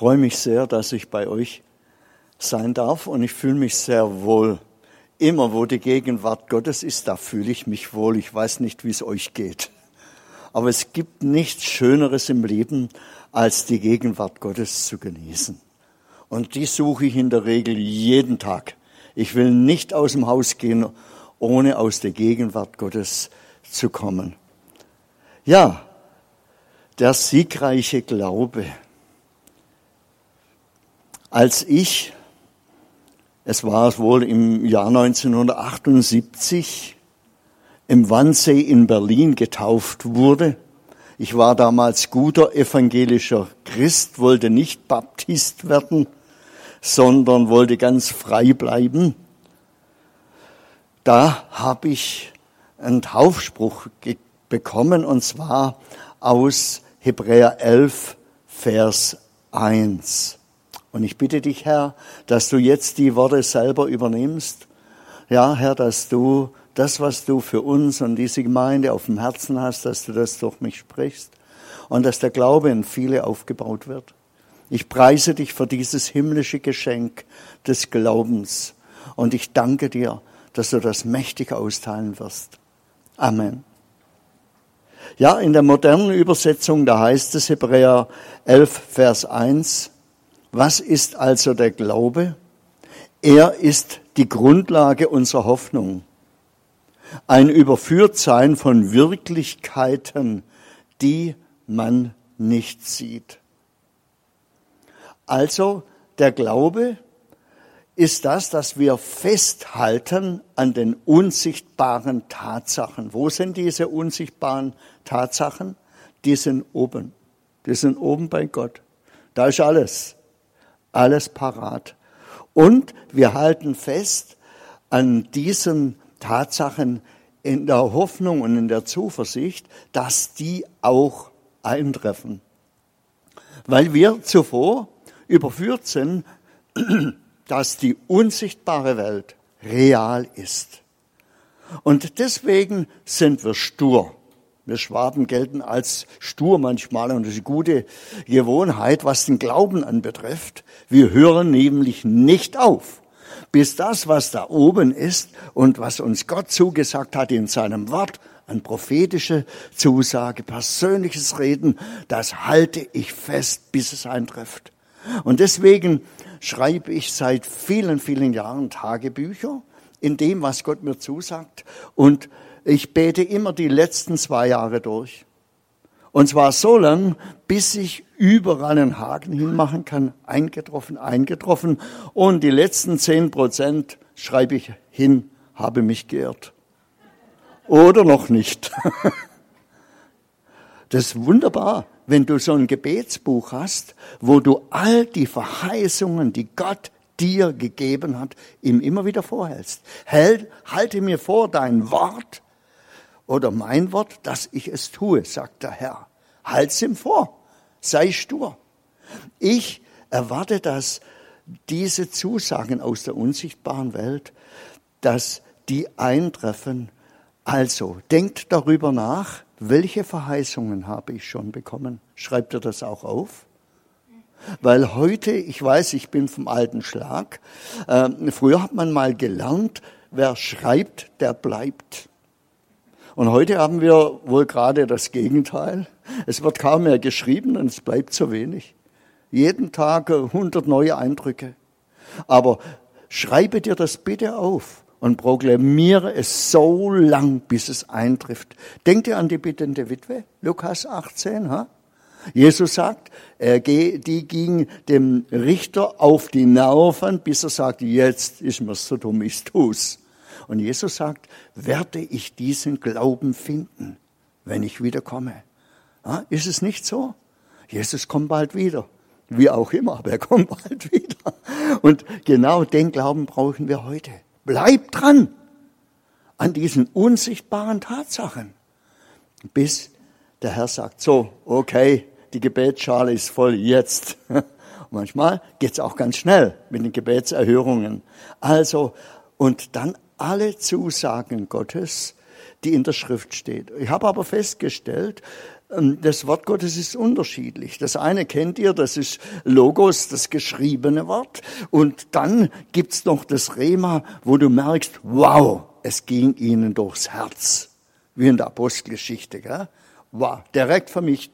freue mich sehr, dass ich bei euch sein darf und ich fühle mich sehr wohl. Immer wo die Gegenwart Gottes ist, da fühle ich mich wohl. Ich weiß nicht, wie es euch geht. Aber es gibt nichts Schöneres im Leben, als die Gegenwart Gottes zu genießen. Und die suche ich in der Regel jeden Tag. Ich will nicht aus dem Haus gehen, ohne aus der Gegenwart Gottes zu kommen. Ja, der siegreiche Glaube. Als ich, es war wohl im Jahr 1978, im Wannsee in Berlin getauft wurde. Ich war damals guter evangelischer Christ, wollte nicht Baptist werden, sondern wollte ganz frei bleiben. Da habe ich einen Taufspruch bekommen und zwar aus Hebräer 11, Vers 1. Und ich bitte dich, Herr, dass du jetzt die Worte selber übernimmst. Ja, Herr, dass du das, was du für uns und diese Gemeinde auf dem Herzen hast, dass du das durch mich sprichst und dass der Glaube in viele aufgebaut wird. Ich preise dich für dieses himmlische Geschenk des Glaubens und ich danke dir, dass du das mächtig austeilen wirst. Amen. Ja, in der modernen Übersetzung, da heißt es Hebräer 11, Vers 1, was ist also der Glaube? Er ist die Grundlage unserer Hoffnung ein Überführtsein von Wirklichkeiten, die man nicht sieht. Also der Glaube ist das, dass wir festhalten an den unsichtbaren Tatsachen. Wo sind diese unsichtbaren Tatsachen? Die sind oben. Die sind oben bei Gott. Da ist alles. Alles parat. Und wir halten fest an diesen Tatsachen in der Hoffnung und in der Zuversicht, dass die auch eintreffen. Weil wir zuvor überführt sind, dass die unsichtbare Welt real ist. Und deswegen sind wir stur. Wir Schwaben gelten als stur manchmal und das ist eine gute Gewohnheit, was den Glauben anbetrifft. Wir hören nämlich nicht auf bis das, was da oben ist und was uns Gott zugesagt hat in seinem Wort, an prophetische Zusage, persönliches Reden, das halte ich fest, bis es eintrifft. Und deswegen schreibe ich seit vielen, vielen Jahren Tagebücher in dem, was Gott mir zusagt. Und ich bete immer die letzten zwei Jahre durch. Und zwar so lang, bis ich überall einen Haken hinmachen kann. Eingetroffen, eingetroffen. Und die letzten zehn Prozent schreibe ich hin, habe mich geirrt. Oder noch nicht. Das ist wunderbar, wenn du so ein Gebetsbuch hast, wo du all die Verheißungen, die Gott dir gegeben hat, ihm immer wieder vorhältst. halte mir vor dein Wort, oder mein Wort, dass ich es tue, sagt der Herr. Halt's ihm vor. Sei stur. Ich erwarte, dass diese Zusagen aus der unsichtbaren Welt, dass die eintreffen. Also, denkt darüber nach, welche Verheißungen habe ich schon bekommen? Schreibt ihr das auch auf? Weil heute, ich weiß, ich bin vom alten Schlag, äh, früher hat man mal gelernt, wer schreibt, der bleibt. Und heute haben wir wohl gerade das Gegenteil. Es wird kaum mehr geschrieben und es bleibt zu wenig. Jeden Tag 100 neue Eindrücke. Aber schreibe dir das bitte auf und proklamiere es so lang, bis es eintrifft. Denk dir an die bittende Witwe, Lukas 18. Ha? Jesus sagt, er die ging dem Richter auf die Nerven, bis er sagt, jetzt ist mir so dumm, ich tu's. Und Jesus sagt, werde ich diesen Glauben finden, wenn ich wiederkomme. Ja, ist es nicht so? Jesus kommt bald wieder. Wie auch immer, aber er kommt bald wieder. Und genau den Glauben brauchen wir heute. Bleib dran an diesen unsichtbaren Tatsachen, bis der Herr sagt, so, okay, die Gebetsschale ist voll jetzt. Manchmal geht's auch ganz schnell mit den Gebetserhörungen. Also, und dann alle Zusagen Gottes, die in der Schrift steht. Ich habe aber festgestellt, ähm, das Wort Gottes ist unterschiedlich. Das eine kennt ihr, das ist Logos, das geschriebene Wort. Und dann gibt's noch das Rema, wo du merkst, wow, es ging ihnen durchs Herz. Wie in der Apostelgeschichte. Gell? Wow, direkt für mich,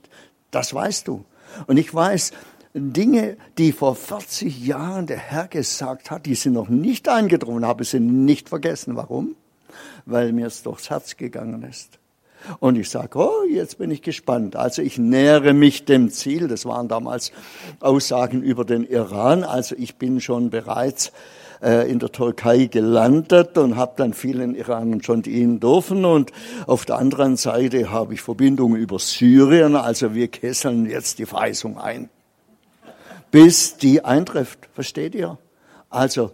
das weißt du. Und ich weiß, Dinge, die vor 40 Jahren der Herr gesagt hat, die sind noch nicht eingedrungen, habe sie nicht vergessen. Warum? Weil mir es durchs Herz gegangen ist. Und ich sage, oh, jetzt bin ich gespannt. Also ich nähere mich dem Ziel. Das waren damals Aussagen über den Iran. Also ich bin schon bereits äh, in der Türkei gelandet und habe dann vielen Iranern schon dienen dürfen. Und auf der anderen Seite habe ich Verbindungen über Syrien. Also wir kesseln jetzt die Verheißung ein, bis die eintrifft. Versteht ihr? Also,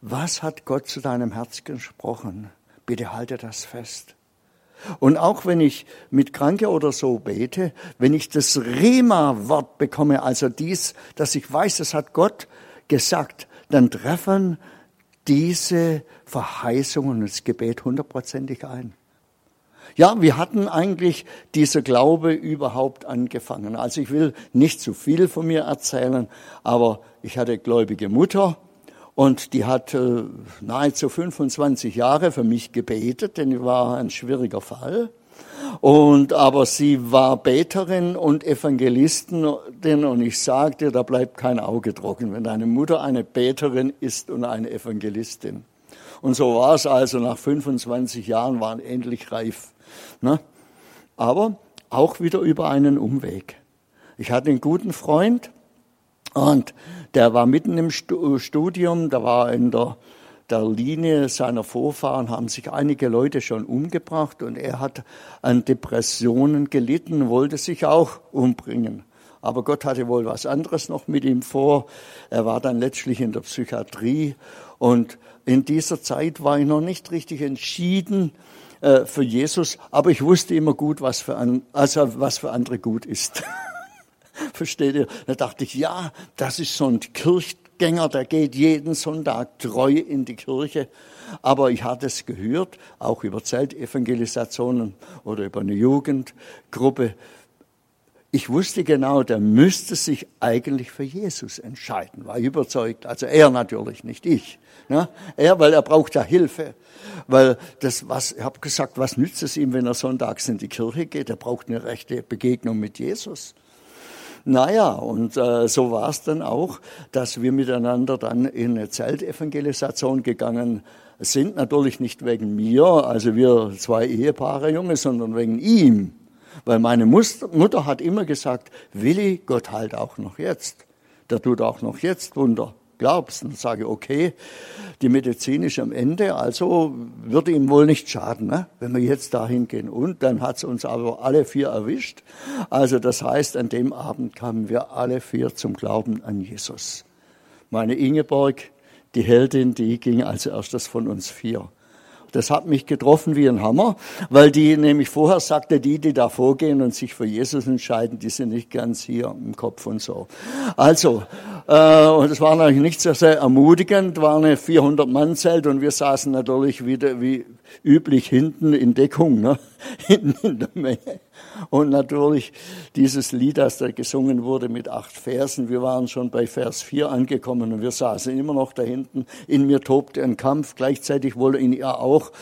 was hat Gott zu deinem Herz gesprochen? Bitte halte das fest. Und auch wenn ich mit Kranke oder so bete, wenn ich das Rema-Wort bekomme, also dies, dass ich weiß, das hat Gott gesagt, dann treffen diese Verheißungen und das Gebet hundertprozentig ein. Ja, wir hatten eigentlich dieser Glaube überhaupt angefangen. Also ich will nicht zu viel von mir erzählen, aber ich hatte gläubige Mutter und die hat äh, nahezu 25 Jahre für mich gebetet, denn ich war ein schwieriger Fall. Und, aber sie war Beterin und Evangelistin und ich sagte, da bleibt kein Auge trocken, wenn deine Mutter eine Beterin ist und eine Evangelistin. Und so war es also, nach 25 Jahren waren endlich reif. Ne? Aber auch wieder über einen Umweg. Ich hatte einen guten Freund, und der war mitten im Studium, da war in der, der Linie seiner Vorfahren, haben sich einige Leute schon umgebracht und er hat an Depressionen gelitten, wollte sich auch umbringen. Aber Gott hatte wohl was anderes noch mit ihm vor. Er war dann letztlich in der Psychiatrie und in dieser Zeit war ich noch nicht richtig entschieden äh, für Jesus, aber ich wusste immer gut, was für, an, also was für andere gut ist. Versteht ihr? Da dachte ich, ja, das ist so ein Kirchgänger, der geht jeden Sonntag treu in die Kirche. Aber ich hatte es gehört, auch über Zeltevangelisationen oder über eine Jugendgruppe. Ich wusste genau, der müsste sich eigentlich für Jesus entscheiden, war überzeugt. Also er natürlich, nicht ich. Ne? Er, weil er braucht ja Hilfe. Weil das, was, ich habe gesagt, was nützt es ihm, wenn er sonntags in die Kirche geht? Er braucht eine rechte Begegnung mit Jesus. Naja, und äh, so war es dann auch, dass wir miteinander dann in eine Zeltevangelisation gegangen sind. Natürlich nicht wegen mir, also wir zwei Ehepaare Junge, sondern wegen ihm. Weil meine Mutter hat immer gesagt, Willi, Gott halt auch noch jetzt. Der tut auch noch jetzt Wunder glaubst. Und sage okay, die Medizin ist am Ende, also würde ihm wohl nicht schaden, ne? wenn wir jetzt dahin gehen. Und dann hat es uns aber alle vier erwischt. Also das heißt, an dem Abend kamen wir alle vier zum Glauben an Jesus. Meine Ingeborg, die Heldin, die ging als erstes von uns vier. Das hat mich getroffen wie ein Hammer, weil die nämlich vorher sagte, die, die da vorgehen und sich für Jesus entscheiden, die sind nicht ganz hier im Kopf und so. Also, äh, und es war natürlich nicht sehr, sehr ermutigend, war eine 400-Mann-Zelt und wir saßen natürlich wieder wie üblich hinten in Deckung, ne? hinten in der Menge. Und natürlich dieses Lied, das da gesungen wurde mit acht Versen. Wir waren schon bei Vers 4 angekommen und wir saßen immer noch da hinten. In mir tobte ein Kampf, gleichzeitig wohl in ihr auch.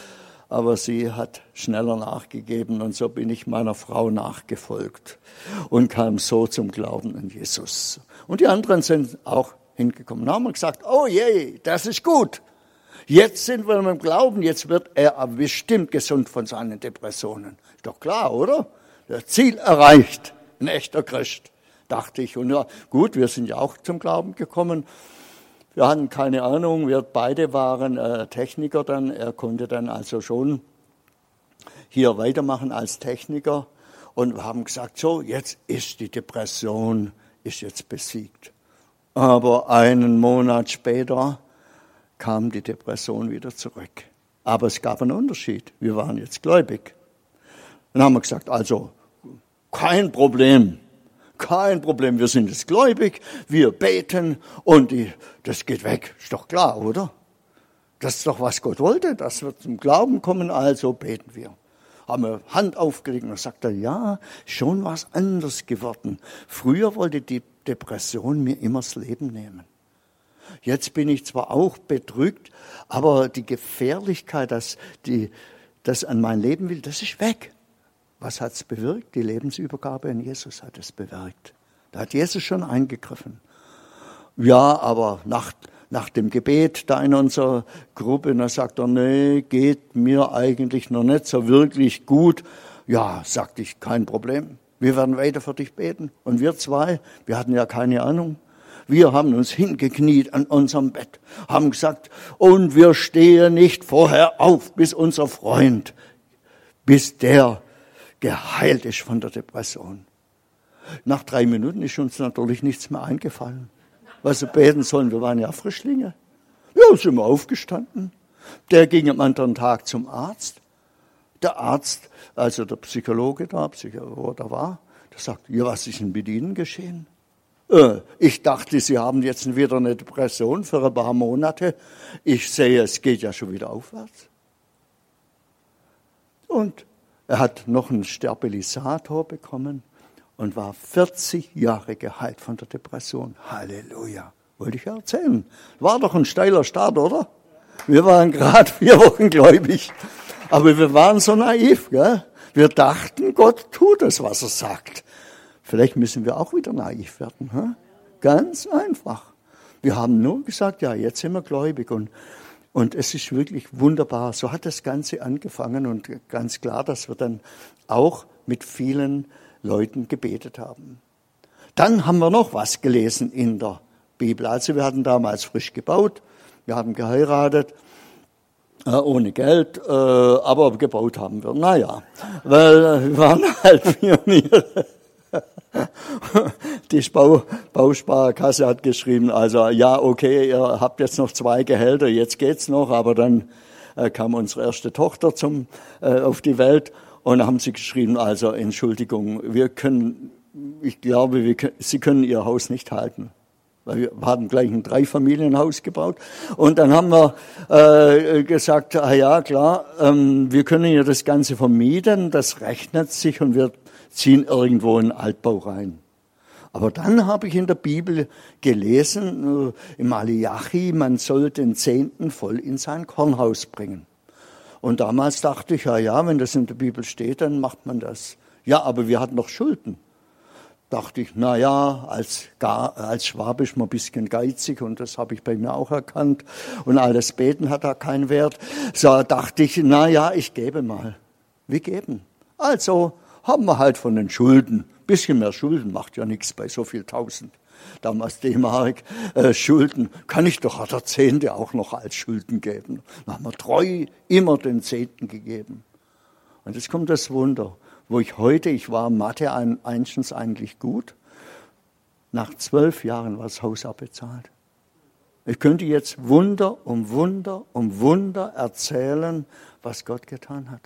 Aber sie hat schneller nachgegeben und so bin ich meiner Frau nachgefolgt und kam so zum Glauben an Jesus. Und die anderen sind auch hingekommen. Dann haben wir gesagt, oh je, das ist gut. Jetzt sind wir im Glauben, jetzt wird er bestimmt gesund von seinen Depressionen. Ist doch klar, oder? Das Ziel erreicht, ein echter Christ, dachte ich. Und ja, gut, wir sind ja auch zum Glauben gekommen. Wir hatten keine Ahnung, wir beide waren äh, Techniker dann. Er konnte dann also schon hier weitermachen als Techniker. Und wir haben gesagt, so, jetzt ist die Depression, ist jetzt besiegt. Aber einen Monat später kam die Depression wieder zurück. Aber es gab einen Unterschied. Wir waren jetzt gläubig. Dann haben wir gesagt, also kein Problem, kein Problem, wir sind jetzt gläubig, wir beten und die, das geht weg. Ist doch klar, oder? Das ist doch, was Gott wollte, dass wir zum Glauben kommen, also beten wir. haben wir Hand aufgelegt und sagt er, ja, schon was anders geworden. Früher wollte die Depression mir immer das Leben nehmen. Jetzt bin ich zwar auch bedrückt, aber die Gefährlichkeit, dass die, das an mein Leben will, das ist weg. Was hat es bewirkt? Die Lebensübergabe in Jesus hat es bewirkt. Da hat Jesus schon eingegriffen. Ja, aber nach, nach dem Gebet da in unserer Gruppe, da sagt er, nee, geht mir eigentlich noch nicht so wirklich gut. Ja, sagte ich, kein Problem. Wir werden weiter für dich beten. Und wir zwei, wir hatten ja keine Ahnung. Wir haben uns hingekniet an unserem Bett, haben gesagt, und wir stehen nicht vorher auf, bis unser Freund, bis der geheilt ist von der Depression. Nach drei Minuten ist uns natürlich nichts mehr eingefallen, was wir beten sollen. Wir waren ja Frischlinge. Ja, sind wir aufgestanden. Der ging am anderen Tag zum Arzt. Der Arzt, also der Psychologe da, er da war, der sagt, ja, was ist denn mit Ihnen geschehen? Äh, ich dachte, Sie haben jetzt wieder eine Depression für ein paar Monate. Ich sehe, es geht ja schon wieder aufwärts. Und er hat noch einen Stabilisator bekommen und war 40 Jahre geheilt von der Depression. Halleluja. Wollte ich erzählen. War doch ein steiler Start, oder? Wir waren gerade vier Wochen gläubig. Aber wir waren so naiv, gell? Wir dachten, Gott tut es, was er sagt. Vielleicht müssen wir auch wieder naiv werden. Hm? Ganz einfach. Wir haben nur gesagt, ja, jetzt sind wir gläubig und, und es ist wirklich wunderbar. So hat das Ganze angefangen und ganz klar, dass wir dann auch mit vielen Leuten gebetet haben. Dann haben wir noch was gelesen in der Bibel. Also wir hatten damals frisch gebaut, wir haben geheiratet, äh, ohne Geld, äh, aber gebaut haben wir. Naja, weil wir waren halt Pioniere. Die Bau, Bausparkasse hat geschrieben, also ja, okay, ihr habt jetzt noch zwei Gehälter, jetzt geht's noch, aber dann äh, kam unsere erste Tochter zum, äh, auf die Welt und haben sie geschrieben, also Entschuldigung, wir können, ich glaube, wir können, Sie können Ihr Haus nicht halten. Weil wir haben gleich ein Dreifamilienhaus gebaut. Und dann haben wir äh, gesagt, ah ja, klar, ähm, wir können ja das Ganze vermieten, das rechnet sich und wir ziehen irgendwo in einen Altbau rein. Aber dann habe ich in der Bibel gelesen, äh, im Malachi, man soll den Zehnten voll in sein Kornhaus bringen. Und damals dachte ich, ja, ja, wenn das in der Bibel steht, dann macht man das. Ja, aber wir hatten noch Schulden. Dachte ich, na ja, als, als Schwabisch mal ein bisschen geizig und das habe ich bei mir auch erkannt. Und alles Beten hat da keinen Wert. So dachte ich, na ja, ich gebe mal. Wir geben. Also haben wir halt von den Schulden. Bisschen mehr Schulden macht ja nichts bei so viel Tausend. Damals D-Mark, äh, Schulden, kann ich doch der Zehnte auch noch als Schulden geben. Dann haben wir treu immer den Zehnten gegeben. Und jetzt kommt das Wunder, wo ich heute, ich war Mathe einstens eigentlich gut, nach zwölf Jahren war das Haus abbezahlt. Ich könnte jetzt Wunder um Wunder um Wunder erzählen, was Gott getan hat.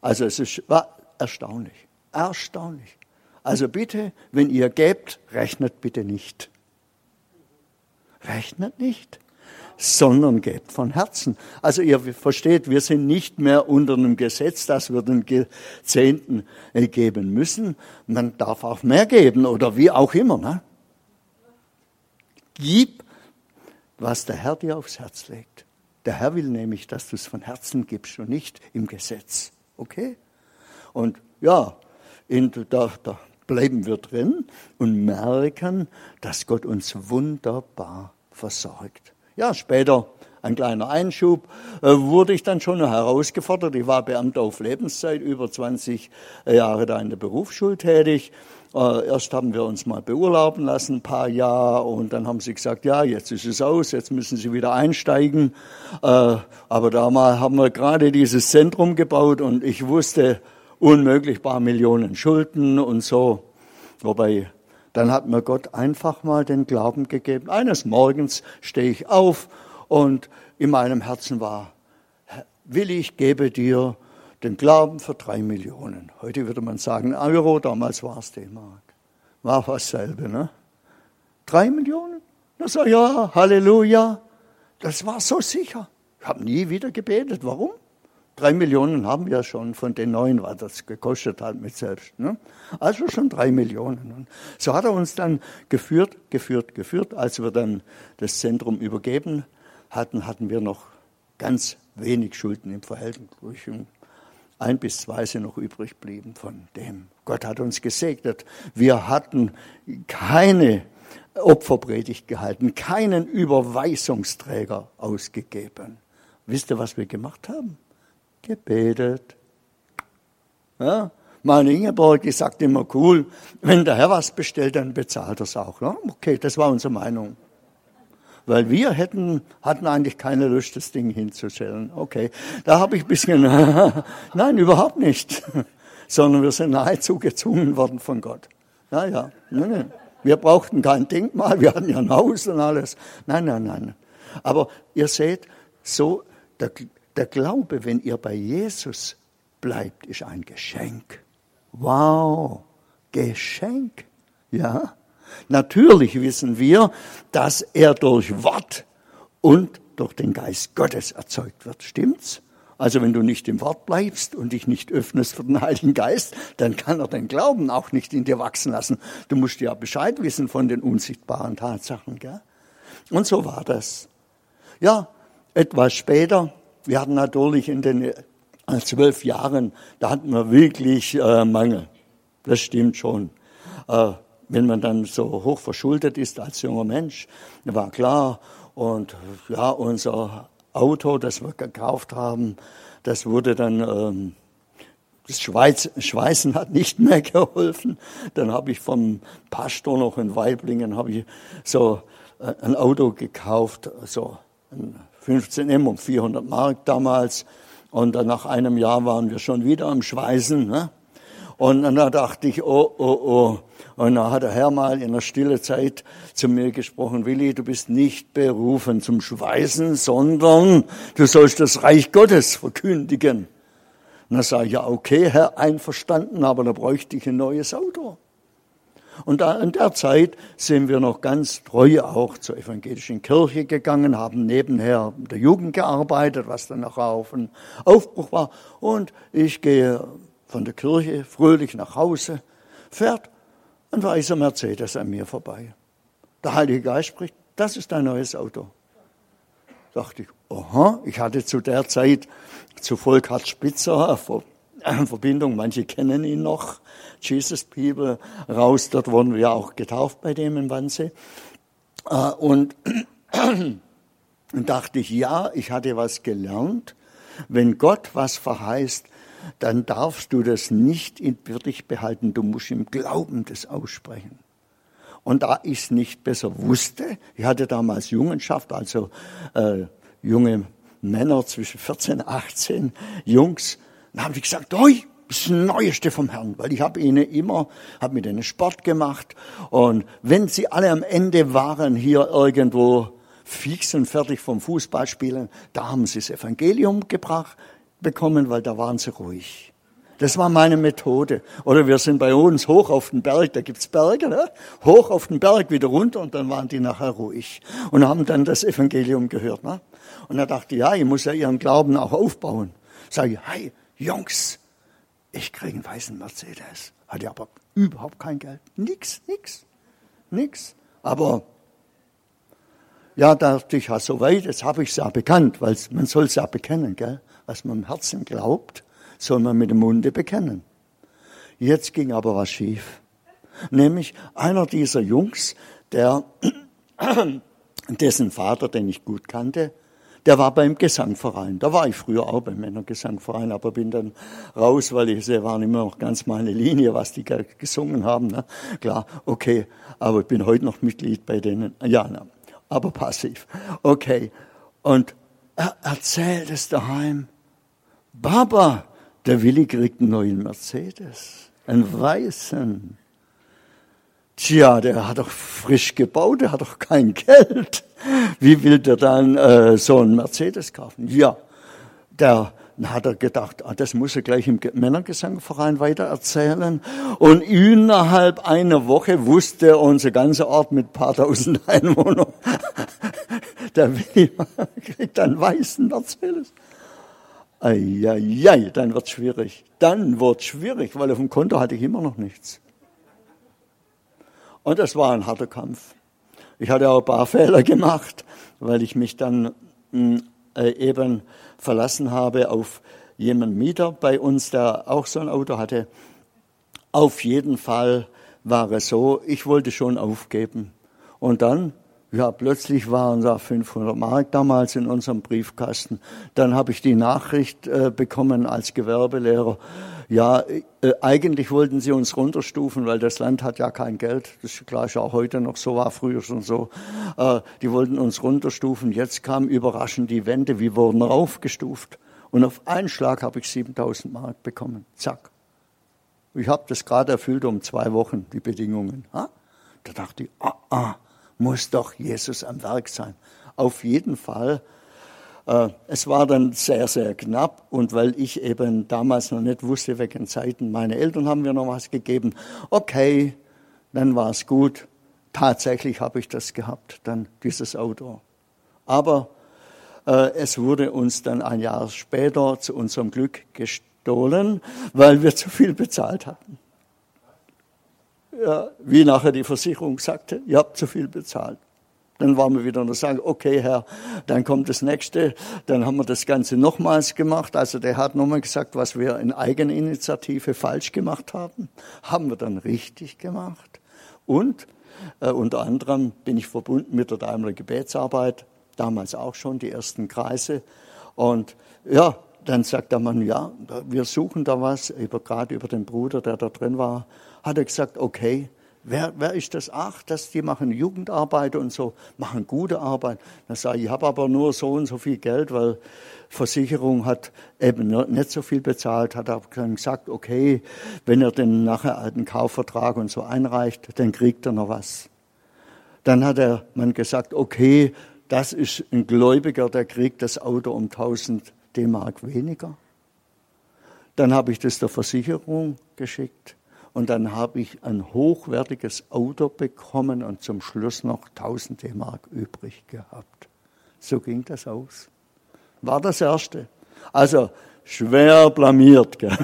Also es ist, war erstaunlich, erstaunlich. Also bitte, wenn ihr gebt, rechnet bitte nicht. Rechnet nicht, sondern gebt von Herzen. Also ihr versteht, wir sind nicht mehr unter einem Gesetz, dass wir den Zehnten äh, geben müssen. Man darf auch mehr geben oder wie auch immer. Ne? Gib, was der Herr dir aufs Herz legt. Der Herr will nämlich, dass du es von Herzen gibst und nicht im Gesetz. Okay? Und ja, in, da, da bleiben wir drin und merken, dass Gott uns wunderbar versorgt. Ja, später ein kleiner Einschub, äh, wurde ich dann schon herausgefordert. Ich war Beamter auf Lebenszeit, über 20 Jahre da in der Berufsschule tätig. Äh, erst haben wir uns mal beurlauben lassen, ein paar Jahre, und dann haben sie gesagt, ja, jetzt ist es aus, jetzt müssen Sie wieder einsteigen. Äh, aber damals haben wir gerade dieses Zentrum gebaut und ich wusste, unmöglich, paar Millionen Schulden und so. Wobei, dann hat mir Gott einfach mal den Glauben gegeben. Eines Morgens stehe ich auf und in meinem Herzen war, Willi, ich gebe dir den Glauben für drei Millionen. Heute würde man sagen Euro, damals war es D-Mark. War fast dasselbe, ne? Drei Millionen? Na so, ja, Halleluja. Das war so sicher. Ich habe nie wieder gebetet. Warum? Drei Millionen haben wir schon von den neun, was das gekostet hat mit selbst. Ne? Also schon drei Millionen. Und so hat er uns dann geführt, geführt, geführt. Als wir dann das Zentrum übergeben hatten, hatten wir noch ganz wenig Schulden im Verhältnis. Ein bis zwei sind noch übrig blieben von dem. Gott hat uns gesegnet. Wir hatten keine Opferpredigt gehalten, keinen Überweisungsträger ausgegeben. Wisst ihr, was wir gemacht haben? gebetet. Ja? Meine Ingeborg, die sagt immer cool, wenn der Herr was bestellt, dann bezahlt er es auch. Ja? Okay, das war unsere Meinung. Weil wir hätten, hatten eigentlich keine Lust, das Ding hinzustellen. Okay, da habe ich ein bisschen, nein, überhaupt nicht. Sondern wir sind nahezu gezwungen worden von Gott. Ja, ja, nein, nein. Wir brauchten kein Denkmal, wir hatten ja ein Haus und alles. Nein, nein, nein. Aber ihr seht, so, der, der Glaube, wenn ihr bei Jesus bleibt, ist ein Geschenk. Wow, Geschenk. Ja, natürlich wissen wir, dass er durch Wort und durch den Geist Gottes erzeugt wird. Stimmt's? Also wenn du nicht im Wort bleibst und dich nicht öffnest für den Heiligen Geist, dann kann er den Glauben auch nicht in dir wachsen lassen. Du musst ja Bescheid wissen von den unsichtbaren Tatsachen. Gell? Und so war das. Ja, etwas später wir hatten natürlich in den äh, zwölf Jahren, da hatten wir wirklich äh, Mangel. Das stimmt schon. Äh, wenn man dann so hoch verschuldet ist als junger Mensch, war klar. Und ja, unser Auto, das wir gekauft haben, das wurde dann, ähm, das Schweiz, Schweißen hat nicht mehr geholfen. Dann habe ich vom Pastor noch in Weiblingen, habe ich so äh, ein Auto gekauft, so ein 15 M um 400 Mark damals. Und dann nach einem Jahr waren wir schon wieder am Schweißen. Ne? Und dann dachte ich, oh, oh, oh. Und dann hat der Herr mal in der stille Zeit zu mir gesprochen, Willi, du bist nicht berufen zum Schweißen, sondern du sollst das Reich Gottes verkündigen. Und dann sage ich, ja, okay, Herr, einverstanden, aber da bräuchte ich ein neues Auto. Und in der Zeit sind wir noch ganz treu auch zur evangelischen Kirche gegangen, haben nebenher mit der Jugend gearbeitet, was dann nachher auf ein Aufbruch war. Und ich gehe von der Kirche fröhlich nach Hause, fährt ein weißer Mercedes an mir vorbei. Der Heilige Geist spricht, das ist dein neues Auto. Dachte ich, aha, ich hatte zu der Zeit zu Volkhard Spitzer vor Verbindung, manche kennen ihn noch, Jesus People raus, dort wurden wir auch getauft bei dem in Wannsee. Äh, und dann dachte ich, ja, ich hatte was gelernt. Wenn Gott was verheißt, dann darfst du das nicht für dich behalten, du musst im Glauben das aussprechen. Und da ich es nicht besser. Wusste, ich hatte damals Jungenschaft, also äh, junge Männer zwischen 14 und 18, Jungs, dann haben die gesagt, oi, das Neueste vom Herrn, weil ich habe ihnen immer, habe mit ihnen Sport gemacht. Und wenn sie alle am Ende waren hier irgendwo fix und fertig vom Fußballspielen, da haben sie das Evangelium gebracht bekommen, weil da waren sie ruhig. Das war meine Methode. Oder wir sind bei uns hoch auf den Berg, da gibt's Berge, ne? hoch auf den Berg wieder runter und dann waren die nachher ruhig und haben dann das Evangelium gehört. Ne? Und er dachte, ja, ich muss ja ihren Glauben auch aufbauen. Sag ich, hey, Jungs, ich kriege einen weißen Mercedes. Hatte aber überhaupt kein Geld. Nix, nix, nix. Aber ja, dachte ich, ja, so weit, jetzt habe ich es ja bekannt, weil man soll es ja bekennen, gell? Was man im Herzen glaubt, soll man mit dem Munde bekennen. Jetzt ging aber was schief. Nämlich einer dieser Jungs, der, dessen Vater, den ich gut kannte, der war beim Gesangverein. Da war ich früher auch beim Männergesangverein, aber bin dann raus, weil ich, sie waren immer noch ganz meine Linie, was die gesungen haben. Ne? Klar, okay, aber ich bin heute noch Mitglied bei denen. Ja, ne? aber passiv. Okay. Und er erzählt es daheim. Baba, der Willi kriegt einen neuen Mercedes. Einen weißen. Tja, der hat doch frisch gebaut, der hat doch kein Geld. Wie will der dann äh, so einen Mercedes kaufen? Ja, der dann hat er gedacht, ah, das muss er gleich im Männergesangverein weiter erzählen. Und innerhalb einer Woche wusste unser ganzer Ort mit paar tausend Einwohnern, der Willi kriegt einen weißen Mercedes. Eieiei, dann wird schwierig. Dann wird schwierig, weil auf dem Konto hatte ich immer noch nichts. Und das war ein harter Kampf. Ich hatte auch ein paar Fehler gemacht, weil ich mich dann hm, äh, eben verlassen habe auf jemanden Mieter bei uns, der auch so ein Auto hatte. Auf jeden Fall war es so, ich wollte schon aufgeben. Und dann ja, plötzlich waren da 500 Mark damals in unserem Briefkasten. Dann habe ich die Nachricht äh, bekommen als Gewerbelehrer. Ja, äh, eigentlich wollten sie uns runterstufen, weil das Land hat ja kein Geld. Das ist gleich auch heute noch so, war früher schon so. Äh, die wollten uns runterstufen. Jetzt kam überraschend die Wende. Wir wurden raufgestuft. Und auf einen Schlag habe ich 7000 Mark bekommen. Zack. Ich habe das gerade erfüllt um zwei Wochen, die Bedingungen. Ha? Da dachte ich, ah, ah muss doch Jesus am Werk sein. Auf jeden Fall. Äh, es war dann sehr, sehr knapp und weil ich eben damals noch nicht wusste, wegen Zeiten, meine Eltern haben mir noch was gegeben. Okay, dann war es gut. Tatsächlich habe ich das gehabt, dann dieses Auto. Aber äh, es wurde uns dann ein Jahr später zu unserem Glück gestohlen, weil wir zu viel bezahlt hatten wie nachher die Versicherung sagte, ihr habt zu viel bezahlt. Dann waren wir wieder und sagen, okay, Herr, dann kommt das nächste. Dann haben wir das Ganze nochmals gemacht. Also der hat nochmal gesagt, was wir in Eigeninitiative falsch gemacht haben, haben wir dann richtig gemacht. Und äh, unter anderem bin ich verbunden mit der Daimler Gebetsarbeit, damals auch schon die ersten Kreise. Und ja, dann sagt der Mann, ja, wir suchen da was, gerade über den Bruder, der da drin war hat er gesagt, okay, wer, wer ist das? Ach, das, die machen Jugendarbeit und so, machen gute Arbeit. Dann sage ich, ich habe aber nur so und so viel Geld, weil Versicherung hat eben nicht so viel bezahlt, hat er dann gesagt, okay, wenn er den nachher einen Kaufvertrag und so einreicht, dann kriegt er noch was. Dann hat er man gesagt, okay, das ist ein Gläubiger, der kriegt das Auto um 1000 D-Mark weniger. Dann habe ich das der Versicherung geschickt. Und dann habe ich ein hochwertiges Auto bekommen und zum Schluss noch 1000 D-Mark übrig gehabt. So ging das aus. War das Erste. Also schwer blamiert. Gell?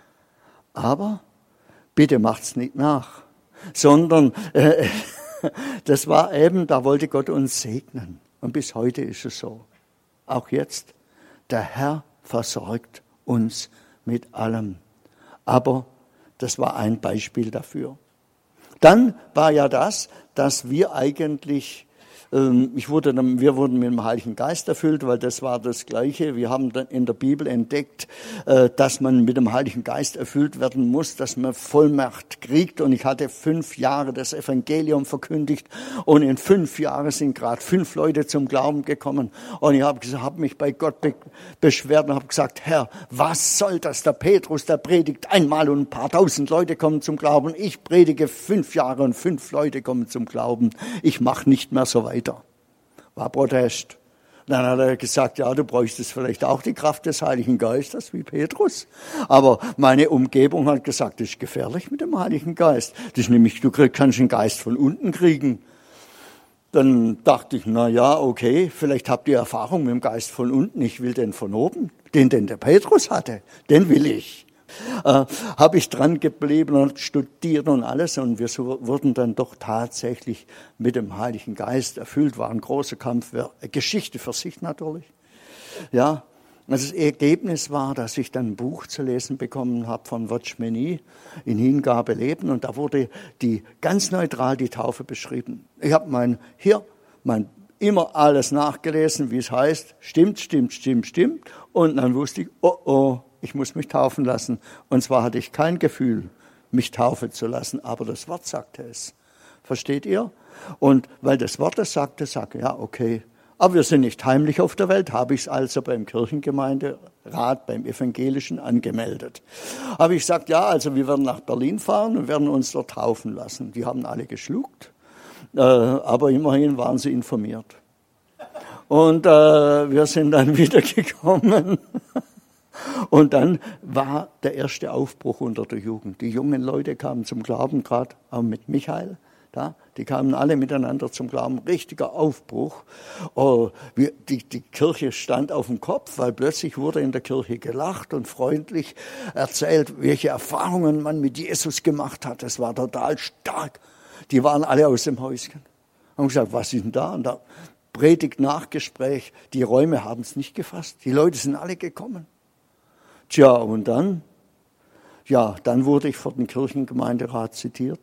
Aber bitte macht's nicht nach, sondern äh, das war eben, da wollte Gott uns segnen. Und bis heute ist es so. Auch jetzt, der Herr versorgt uns mit allem. Aber das war ein Beispiel dafür. Dann war ja das, dass wir eigentlich ich wurde dann, wir wurden mit dem Heiligen Geist erfüllt, weil das war das Gleiche. Wir haben dann in der Bibel entdeckt, äh, dass man mit dem Heiligen Geist erfüllt werden muss, dass man Vollmacht kriegt. Und ich hatte fünf Jahre das Evangelium verkündigt und in fünf Jahren sind gerade fünf Leute zum Glauben gekommen. Und ich habe hab mich bei Gott be beschwert und habe gesagt, Herr, was soll das? Der Petrus, der predigt einmal und ein paar tausend Leute kommen zum Glauben. Ich predige fünf Jahre und fünf Leute kommen zum Glauben. Ich mache nicht mehr so weit weiter. War Protest. Dann hat er gesagt, ja, du bräuchtest vielleicht auch die Kraft des Heiligen Geistes wie Petrus. Aber meine Umgebung hat gesagt, das ist gefährlich mit dem Heiligen Geist. Das ist nämlich, du kannst den Geist von unten kriegen. Dann dachte ich, na ja, okay, vielleicht habt ihr Erfahrung mit dem Geist von unten. Ich will den von oben, den den der Petrus hatte, den will ich äh, habe ich dran geblieben und studiert und alles und wir wurden dann doch tatsächlich mit dem Heiligen Geist erfüllt. War ein großer Kampf, Geschichte für sich natürlich. Ja, das Ergebnis war, dass ich dann ein Buch zu lesen bekommen habe von Watchmeni in Hingabe leben und da wurde die ganz neutral die Taufe beschrieben. Ich habe mein hier mein immer alles nachgelesen, wie es heißt, stimmt, stimmt, stimmt, stimmt und dann wusste ich, oh oh, ich muss mich taufen lassen. Und zwar hatte ich kein Gefühl, mich taufen zu lassen, aber das Wort sagte es. Versteht ihr? Und weil das Wort es sagte, sagte ja, okay. Aber wir sind nicht heimlich auf der Welt, habe ich es also beim Kirchengemeinderat, beim Evangelischen angemeldet. Habe ich gesagt, ja, also wir werden nach Berlin fahren und werden uns dort taufen lassen. Die haben alle geschluckt, äh, aber immerhin waren sie informiert. Und äh, wir sind dann wieder gekommen. Und dann war der erste Aufbruch unter der Jugend. Die jungen Leute kamen zum Glauben, gerade auch mit Michael. Da, die kamen alle miteinander zum Glauben. Richtiger Aufbruch. Oh, die, die Kirche stand auf dem Kopf, weil plötzlich wurde in der Kirche gelacht und freundlich erzählt, welche Erfahrungen man mit Jesus gemacht hat. Das war total stark. Die waren alle aus dem Häuschen. Haben gesagt, was ist denn da? Und da Predigt, Nachgespräch. Die Räume haben es nicht gefasst. Die Leute sind alle gekommen. Tja, und dann? Ja, dann wurde ich vor den Kirchengemeinderat zitiert.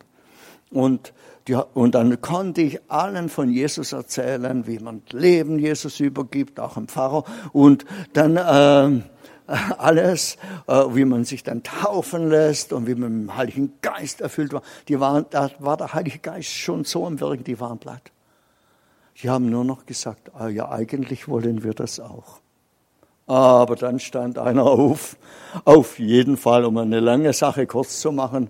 Und, die, und dann konnte ich allen von Jesus erzählen, wie man Leben Jesus übergibt, auch im Pfarrer. Und dann äh, alles, wie man sich dann taufen lässt und wie man mit dem Heiligen Geist erfüllt war. Die waren, da war der Heilige Geist schon so am Wirken, die waren platt. Die haben nur noch gesagt, ah, ja, eigentlich wollen wir das auch. Aber dann stand einer auf, auf jeden Fall, um eine lange Sache kurz zu machen.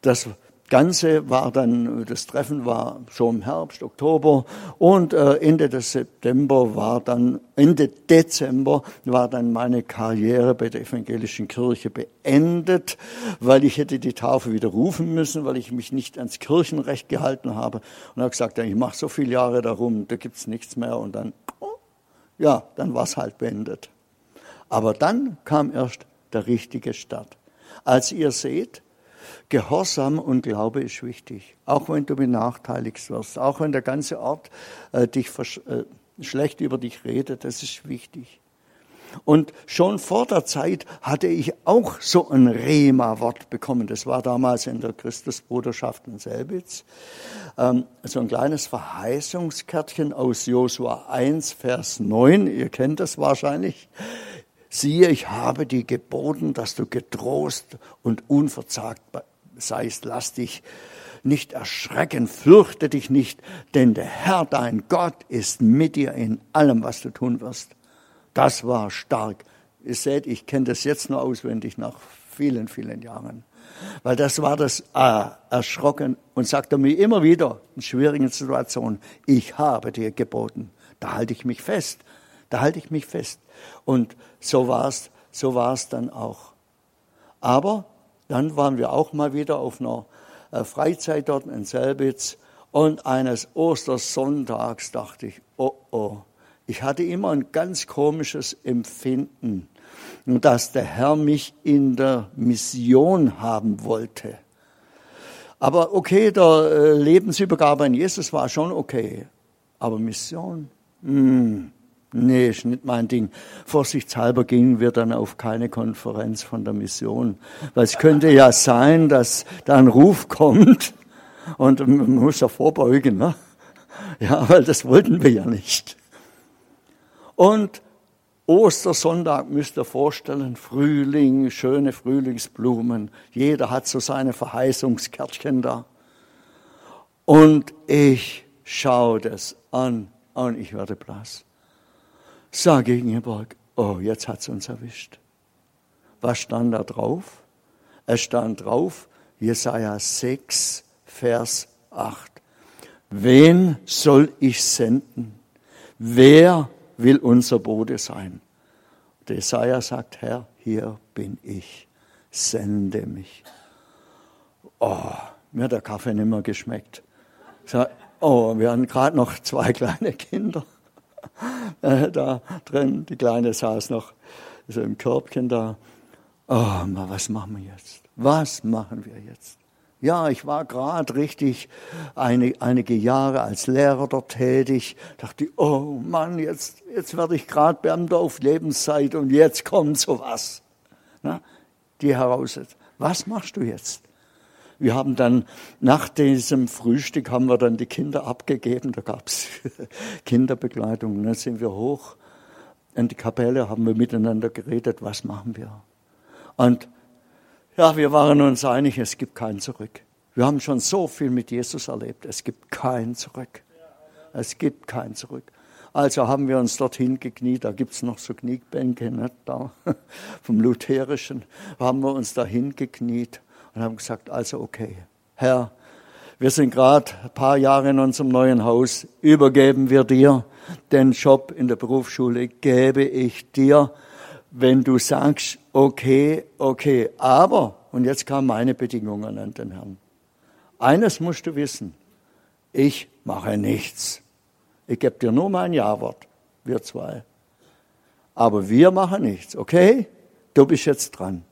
Das Ganze war dann, das Treffen war schon im Herbst, Oktober und äh, Ende des September war dann, Ende Dezember war dann meine Karriere bei der evangelischen Kirche beendet, weil ich hätte die Taufe wieder rufen müssen, weil ich mich nicht ans Kirchenrecht gehalten habe und habe gesagt, ich mache so viele Jahre darum, da gibt's nichts mehr und dann, ja, dann war's halt beendet. Aber dann kam erst der richtige Start. Als ihr seht, Gehorsam und Glaube ist wichtig. Auch wenn du benachteiligt wirst, auch wenn der ganze Ort äh, dich äh, schlecht über dich redet, das ist wichtig. Und schon vor der Zeit hatte ich auch so ein Rema-Wort bekommen. Das war damals in der Christusbruderschaft in Selbitz. Ähm, so ein kleines Verheißungskärtchen aus Josua 1, Vers 9. Ihr kennt das wahrscheinlich. Siehe, ich habe dir geboten, dass du getrost und unverzagt seist. Lass dich nicht erschrecken, fürchte dich nicht, denn der Herr, dein Gott, ist mit dir in allem, was du tun wirst. Das war stark. Ihr seht, ich kenne das jetzt nur auswendig nach vielen, vielen Jahren. Weil das war das äh, Erschrocken und sagte mir immer wieder in schwierigen Situationen, ich habe dir geboten. Da halte ich mich fest. Da halte ich mich fest. Und so war es so war's dann auch. Aber dann waren wir auch mal wieder auf einer äh, Freizeit dort in Selbitz und eines Ostersonntags dachte ich, oh oh, ich hatte immer ein ganz komisches Empfinden, dass der Herr mich in der Mission haben wollte. Aber okay, der äh, Lebensübergabe an Jesus war schon okay. Aber Mission, mh, hm. Nee, ist nicht mein Ding. Vorsichtshalber gingen wir dann auf keine Konferenz von der Mission. Weil es könnte ja sein, dass da ein Ruf kommt und man muss ja vorbeugen. Ne? Ja, weil das wollten wir ja nicht. Und Ostersonntag müsst ihr vorstellen, Frühling, schöne Frühlingsblumen. Jeder hat so seine Verheißungskärtchen da. Und ich schaue das an und ich werde blass sage Ingeborg, oh, jetzt hat's uns erwischt. Was stand da drauf? Es stand drauf, Jesaja 6, Vers 8. Wen soll ich senden? Wer will unser Bote sein? Und Jesaja sagt, Herr, hier bin ich. Sende mich. Oh, mir hat der Kaffee nicht mehr geschmeckt. Oh, wir haben gerade noch zwei kleine Kinder. Äh, da drin. Die Kleine saß noch so im Körbchen da. Oh, was machen wir jetzt? Was machen wir jetzt? Ja, ich war gerade richtig eine, einige Jahre als Lehrer dort tätig. Dachte, oh Mann, jetzt, jetzt werde ich gerade Beamter auf Lebenszeit und jetzt kommt sowas. Na, die Herausforderung. Was machst du jetzt? Wir haben dann nach diesem Frühstück haben wir dann die Kinder abgegeben. Da gab's Kinderbegleitung. Dann sind wir hoch in die Kapelle, haben wir miteinander geredet, was machen wir? Und ja, wir waren uns einig, es gibt kein Zurück. Wir haben schon so viel mit Jesus erlebt. Es gibt kein Zurück. Es gibt kein Zurück. Also haben wir uns dorthin gekniet, da gibt's noch so Kniebänke, nicht, da, vom Lutherischen, haben wir uns dahin gekniet und haben gesagt, also okay, Herr, wir sind gerade ein paar Jahre in unserem neuen Haus, übergeben wir dir den Job in der Berufsschule, gebe ich dir, wenn du sagst, okay, okay, aber, und jetzt kamen meine Bedingungen an den Herrn, eines musst du wissen, ich mache nichts. Ich gebe dir nur mein Ja-Wort, wir zwei. Aber wir machen nichts, okay? Du bist jetzt dran.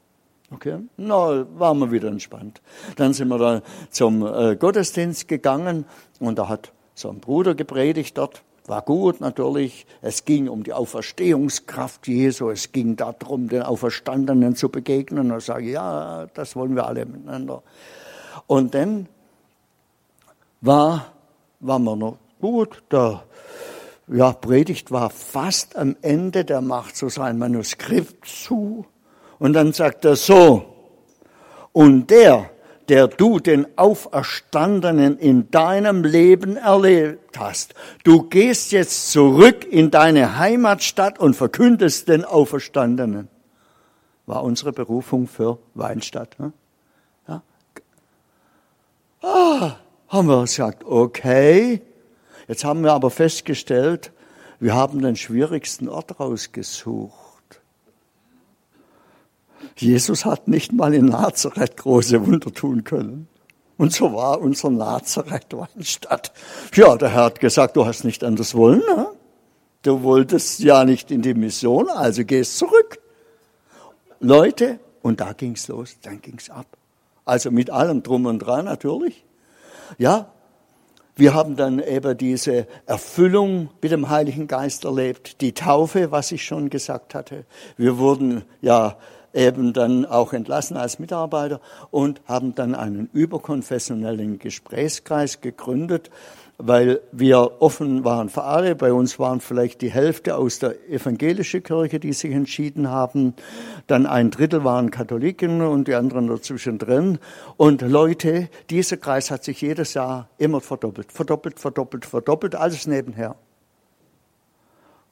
Okay? Na, waren wir wieder entspannt. Dann sind wir da zum äh, Gottesdienst gegangen und da hat so ein Bruder gepredigt dort. War gut natürlich. Es ging um die Auferstehungskraft Jesu. Es ging darum, den Auferstandenen zu begegnen. Und ich sage, ja, das wollen wir alle miteinander. Und dann war, waren wir noch gut. Der ja, Predigt war fast am Ende. Der macht so sein Manuskript zu. Und dann sagt er so, und der, der du den Auferstandenen in deinem Leben erlebt hast, du gehst jetzt zurück in deine Heimatstadt und verkündest den Auferstandenen. War unsere Berufung für Weinstadt. Ne? Ja. Ah, haben wir gesagt, okay. Jetzt haben wir aber festgestellt, wir haben den schwierigsten Ort rausgesucht. Jesus hat nicht mal in Nazareth große Wunder tun können. Und so war unser Nazareth Weinstadt. Ja, der Herr hat gesagt, du hast nicht anders wollen. Ne? Du wolltest ja nicht in die Mission, also gehst zurück. Leute, und da ging's los, dann ging's ab. Also mit allem drum und dran natürlich. Ja, wir haben dann eben diese Erfüllung mit dem Heiligen Geist erlebt, die Taufe, was ich schon gesagt hatte. Wir wurden ja eben dann auch entlassen als Mitarbeiter und haben dann einen überkonfessionellen Gesprächskreis gegründet, weil wir offen waren für alle. Bei uns waren vielleicht die Hälfte aus der evangelischen Kirche, die sich entschieden haben. Dann ein Drittel waren Katholiken und die anderen dazwischen drin. Und Leute, dieser Kreis hat sich jedes Jahr immer verdoppelt, verdoppelt, verdoppelt, verdoppelt, alles nebenher.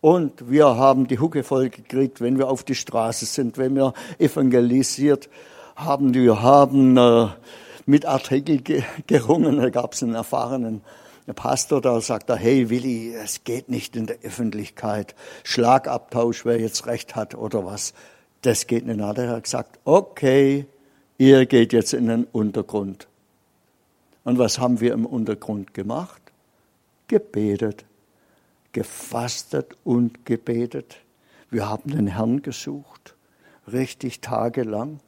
Und wir haben die Hucke voll gekriegt, wenn wir auf die Straße sind, wenn wir evangelisiert haben. Wir haben äh, mit Artikel gerungen. Da gab es einen erfahrenen Pastor, da sagt er, hey Willi, es geht nicht in der Öffentlichkeit. Schlagabtausch, wer jetzt recht hat oder was. Das geht nicht. Er hat gesagt, okay, ihr geht jetzt in den Untergrund. Und was haben wir im Untergrund gemacht? Gebetet gefastet und gebetet. Wir haben den Herrn gesucht, richtig tagelang.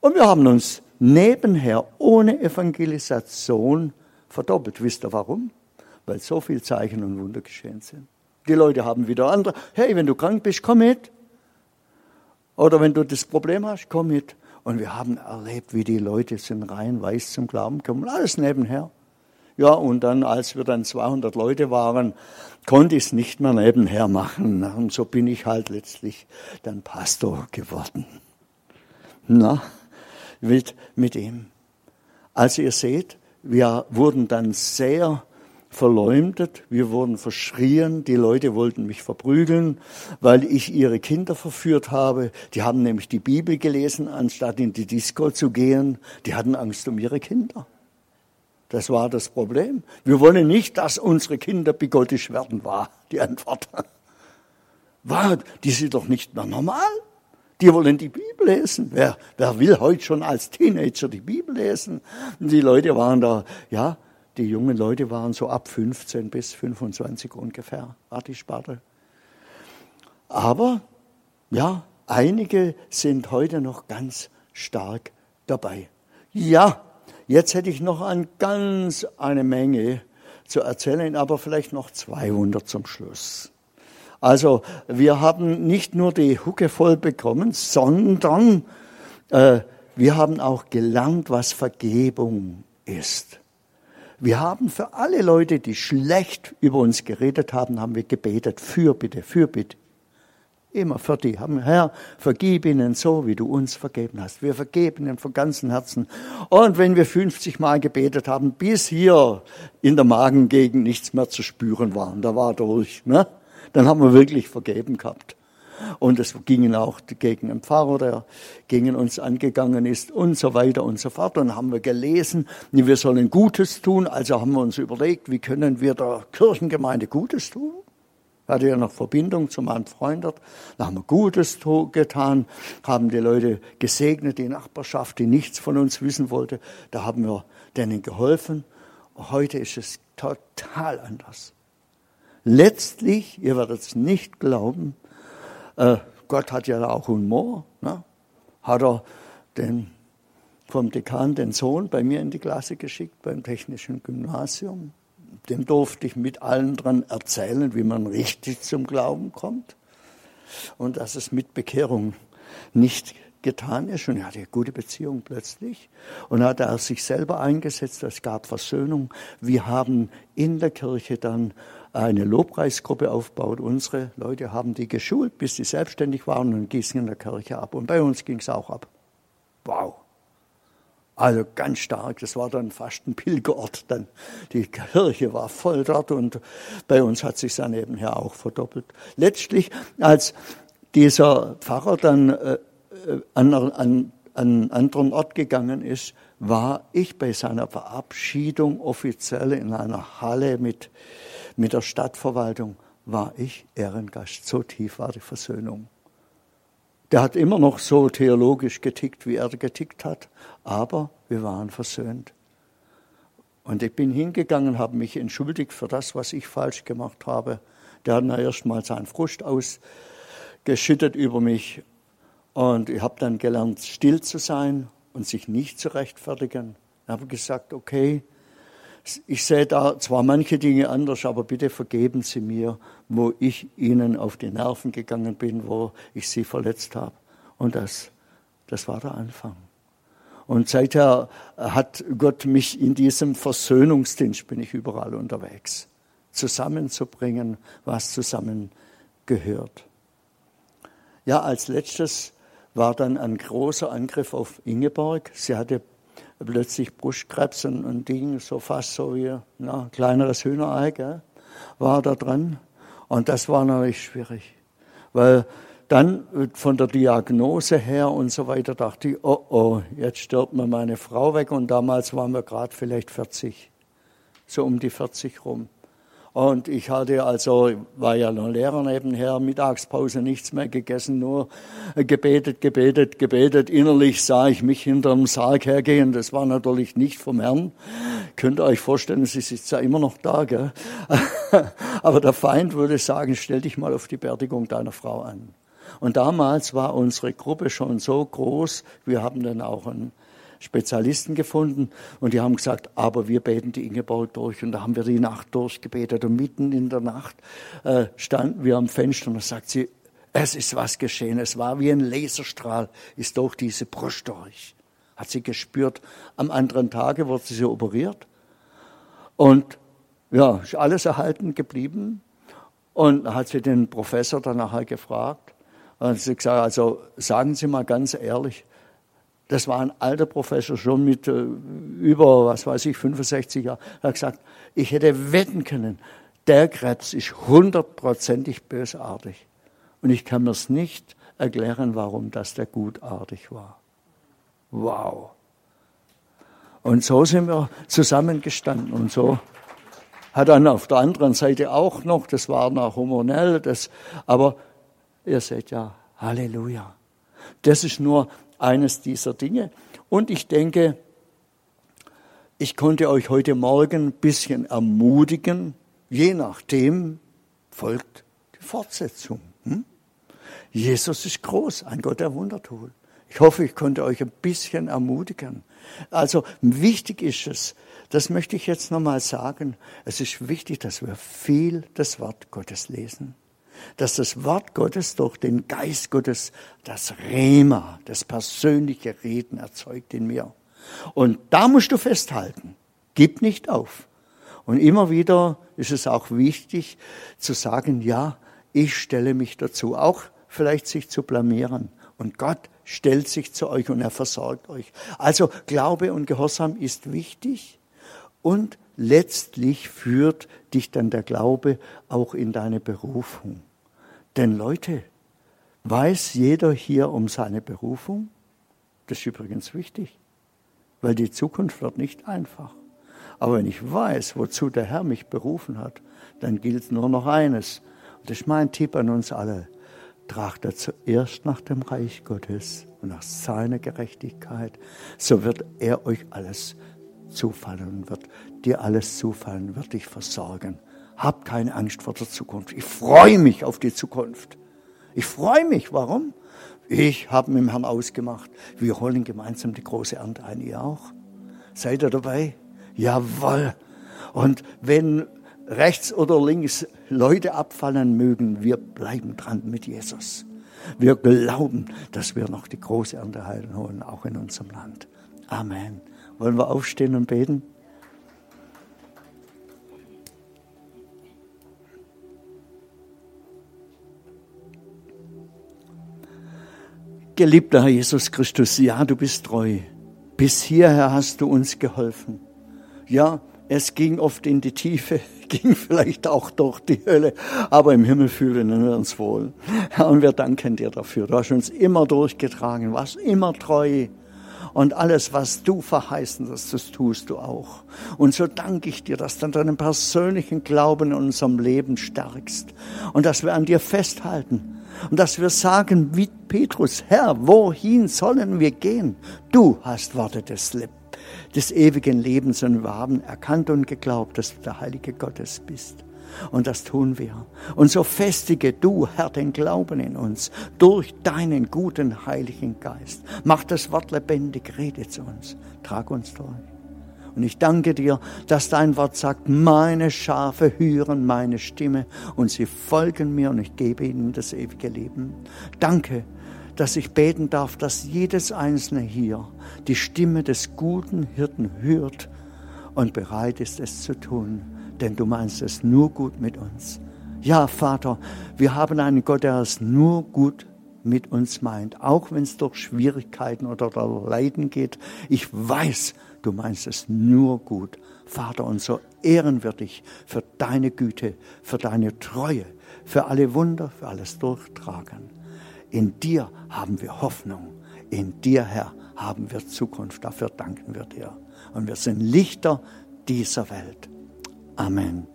Und wir haben uns nebenher ohne Evangelisation verdoppelt. Wisst ihr warum? Weil so viel Zeichen und Wunder geschehen sind. Die Leute haben wieder andere. Hey, wenn du krank bist, komm mit. Oder wenn du das Problem hast, komm mit. Und wir haben erlebt, wie die Leute sind rein weiß zum Glauben gekommen. Alles nebenher. Ja, und dann, als wir dann 200 Leute waren, konnte ich es nicht mehr nebenher machen. Und so bin ich halt letztlich dann Pastor geworden. Na, mit, mit ihm. Also ihr seht, wir wurden dann sehr verleumdet, wir wurden verschrien, die Leute wollten mich verprügeln, weil ich ihre Kinder verführt habe. Die haben nämlich die Bibel gelesen, anstatt in die Disco zu gehen. Die hatten Angst um ihre Kinder. Das war das Problem. Wir wollen nicht, dass unsere Kinder bigottisch werden, war die Antwort. War, die sind doch nicht mehr normal. Die wollen die Bibel lesen. Wer, wer will heute schon als Teenager die Bibel lesen? Und die Leute waren da, ja, die jungen Leute waren so ab 15 bis 25 ungefähr, war die Sparte. Aber, ja, einige sind heute noch ganz stark dabei. Ja, Jetzt hätte ich noch ein ganz eine Menge zu erzählen, aber vielleicht noch 200 zum Schluss. Also wir haben nicht nur die Hucke voll bekommen, sondern äh, wir haben auch gelernt, was Vergebung ist. Wir haben für alle Leute, die schlecht über uns geredet haben, haben wir gebetet, Fürbitte, Fürbitte. Immer für die. Herr, vergib ihnen so, wie du uns vergeben hast. Wir vergeben ihnen von ganzem Herzen. Und wenn wir 50 Mal gebetet haben, bis hier in der Magengegend nichts mehr zu spüren war, da war durch, ne? dann haben wir wirklich vergeben gehabt. Und es gingen auch gegen einen Pfarrer, der gegen uns angegangen ist und so weiter und so fort. Und haben wir gelesen, wir sollen Gutes tun. Also haben wir uns überlegt, wie können wir der Kirchengemeinde Gutes tun? Hatte ja noch Verbindung zu meinem Freund. Da haben wir Gutes getan, haben die Leute gesegnet, die Nachbarschaft, die nichts von uns wissen wollte. Da haben wir denen geholfen. Heute ist es total anders. Letztlich, ihr werdet es nicht glauben, äh, Gott hat ja auch Humor. Ne? Hat er den, vom Dekan den Sohn bei mir in die Klasse geschickt, beim Technischen Gymnasium dem durfte ich mit allen dran erzählen, wie man richtig zum Glauben kommt. Und dass es mit Bekehrung nicht getan ist. Und er hatte eine gute Beziehung plötzlich. Und hat er sich selber eingesetzt. Es gab Versöhnung. Wir haben in der Kirche dann eine Lobpreisgruppe aufgebaut. Unsere Leute haben die geschult, bis sie selbstständig waren und gießen in der Kirche ab. Und bei uns ging es auch ab. Wow. Also ganz stark, das war dann fast ein Pilgerort. Dann die Kirche war voll dort und bei uns hat sich dann nebenher auch verdoppelt. Letztlich, als dieser Pfarrer dann äh, an, an, an einen anderen Ort gegangen ist, war ich bei seiner Verabschiedung offiziell in einer Halle mit, mit der Stadtverwaltung, war ich Ehrengast. So tief war die Versöhnung. Der hat immer noch so theologisch getickt, wie er getickt hat, aber wir waren versöhnt. Und ich bin hingegangen, habe mich entschuldigt für das, was ich falsch gemacht habe. Der hat dann erst mal seinen Frust ausgeschüttet über mich. Und ich habe dann gelernt, still zu sein und sich nicht zu rechtfertigen. Ich habe gesagt, okay, ich sehe da zwar manche Dinge anders, aber bitte vergeben Sie mir, wo ich Ihnen auf die Nerven gegangen bin, wo ich Sie verletzt habe. Und das, das war der Anfang. Und seither hat Gott mich in diesem Versöhnungsdienst, bin ich überall unterwegs, zusammenzubringen, was zusammen gehört. Ja, als letztes war dann ein großer Angriff auf Ingeborg. Sie hatte plötzlich Brustkrebs und ein Ding, so fast so wie ein kleineres Hühnerei, gell, war da dran. Und das war natürlich schwierig, weil dann von der Diagnose her und so weiter dachte ich, oh oh, jetzt stirbt mir meine Frau weg und damals waren wir gerade vielleicht 40, so um die 40 rum. Und ich hatte also, war ja noch Lehrer nebenher, Mittagspause nichts mehr gegessen, nur gebetet, gebetet, gebetet. Innerlich sah ich mich hinterm Sarg hergehen. Das war natürlich nicht vom Herrn. Könnt ihr euch vorstellen, sie sitzt ja immer noch da, gell? Aber der Feind würde sagen, stell dich mal auf die Beerdigung deiner Frau an. Und damals war unsere Gruppe schon so groß, wir haben dann auch einen Spezialisten gefunden und die haben gesagt, aber wir beten die Ingeborg durch. Und da haben wir die Nacht durchgebetet und mitten in der Nacht äh, standen wir am Fenster und da sagt sie, es ist was geschehen. Es war wie ein Laserstrahl, ist durch diese Brust durch. Hat sie gespürt. Am anderen Tage wurde sie operiert. Und ja, ist alles erhalten geblieben. Und hat sie den Professor dann nachher gefragt. Und sie gesagt, also sagen Sie mal ganz ehrlich, das war ein alter Professor, schon mit äh, über, was weiß ich, 65 Jahren. Er hat gesagt, ich hätte wetten können, der Krebs ist hundertprozentig bösartig. Und ich kann mir es nicht erklären, warum das der gutartig war. Wow. Und so sind wir zusammengestanden und so hat dann auf der anderen Seite auch noch, das war nach hormonell, das, aber ihr seht ja, Halleluja. Das ist nur eines dieser Dinge. Und ich denke, ich konnte euch heute Morgen ein bisschen ermutigen. Je nachdem folgt die Fortsetzung. Hm? Jesus ist groß, ein Gott der Wunder tut. Ich hoffe, ich konnte euch ein bisschen ermutigen. Also wichtig ist es, das möchte ich jetzt nochmal sagen, es ist wichtig, dass wir viel das Wort Gottes lesen dass das Wort Gottes durch den Geist Gottes das Rema, das persönliche Reden erzeugt in mir. Und da musst du festhalten. Gib nicht auf. Und immer wieder ist es auch wichtig zu sagen, ja, ich stelle mich dazu, auch vielleicht sich zu blamieren. Und Gott stellt sich zu euch und er versorgt euch. Also Glaube und Gehorsam ist wichtig und letztlich führt dich dann der Glaube auch in deine Berufung. Denn Leute, weiß jeder hier um seine Berufung? Das ist übrigens wichtig, weil die Zukunft wird nicht einfach. Aber wenn ich weiß, wozu der Herr mich berufen hat, dann gilt nur noch eines. Das ist mein Tipp an uns alle. Trachtet zuerst nach dem Reich Gottes und nach seiner Gerechtigkeit, so wird er euch alles zufallen und wird dir alles zufallen, wird dich versorgen. Hab keine Angst vor der Zukunft. Ich freue mich auf die Zukunft. Ich freue mich. Warum? Ich habe mit dem Herrn ausgemacht, wir holen gemeinsam die große Ernte ein. Ihr auch? Seid ihr dabei? Jawohl. Und wenn rechts oder links Leute abfallen mögen, wir bleiben dran mit Jesus. Wir glauben, dass wir noch die große Ernte heilen holen, auch in unserem Land. Amen. Wollen wir aufstehen und beten? Geliebter Herr Jesus Christus, ja, du bist treu. Bis hierher hast du uns geholfen. Ja, es ging oft in die Tiefe, ging vielleicht auch durch die Hölle, aber im Himmel fühlen wir uns wohl. Herr, und wir danken dir dafür. Du hast uns immer durchgetragen, warst immer treu. Und alles, was du verheißen hast, das tust du auch. Und so danke ich dir, dass du deinen persönlichen Glauben in unserem Leben stärkst und dass wir an dir festhalten und dass wir sagen wie Petrus, Herr, wohin sollen wir gehen? Du hast Worte des, des ewigen Lebens und wir haben erkannt und geglaubt, dass du der Heilige Gottes bist. Und das tun wir. Und so festige du, Herr, den Glauben in uns durch deinen guten Heiligen Geist. Mach das Wort lebendig, rede zu uns, trag uns durch. Und ich danke dir, dass dein Wort sagt, meine Schafe hören meine Stimme und sie folgen mir und ich gebe ihnen das ewige Leben. Danke, dass ich beten darf, dass jedes Einzelne hier die Stimme des guten Hirten hört und bereit ist, es zu tun, denn du meinst es nur gut mit uns. Ja, Vater, wir haben einen Gott, der es nur gut mit uns meint, auch wenn es durch Schwierigkeiten oder Leiden geht. Ich weiß, Du meinst es nur gut, Vater, und so ehren wir dich für deine Güte, für deine Treue, für alle Wunder, für alles Durchtragen. In dir haben wir Hoffnung. In dir, Herr, haben wir Zukunft. Dafür danken wir dir. Und wir sind Lichter dieser Welt. Amen.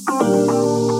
Musik